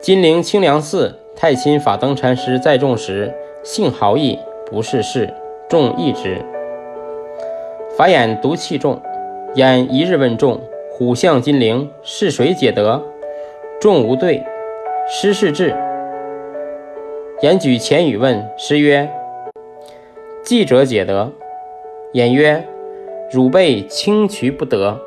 金陵清凉寺太清法灯禅师在众时，性豪逸，不事事，众异之。法眼独气重，眼一日问众：“虎象金陵，是谁解得？”众无对。师是智，言举前语问师曰：“记者解得。”言曰：“汝辈轻渠不得。”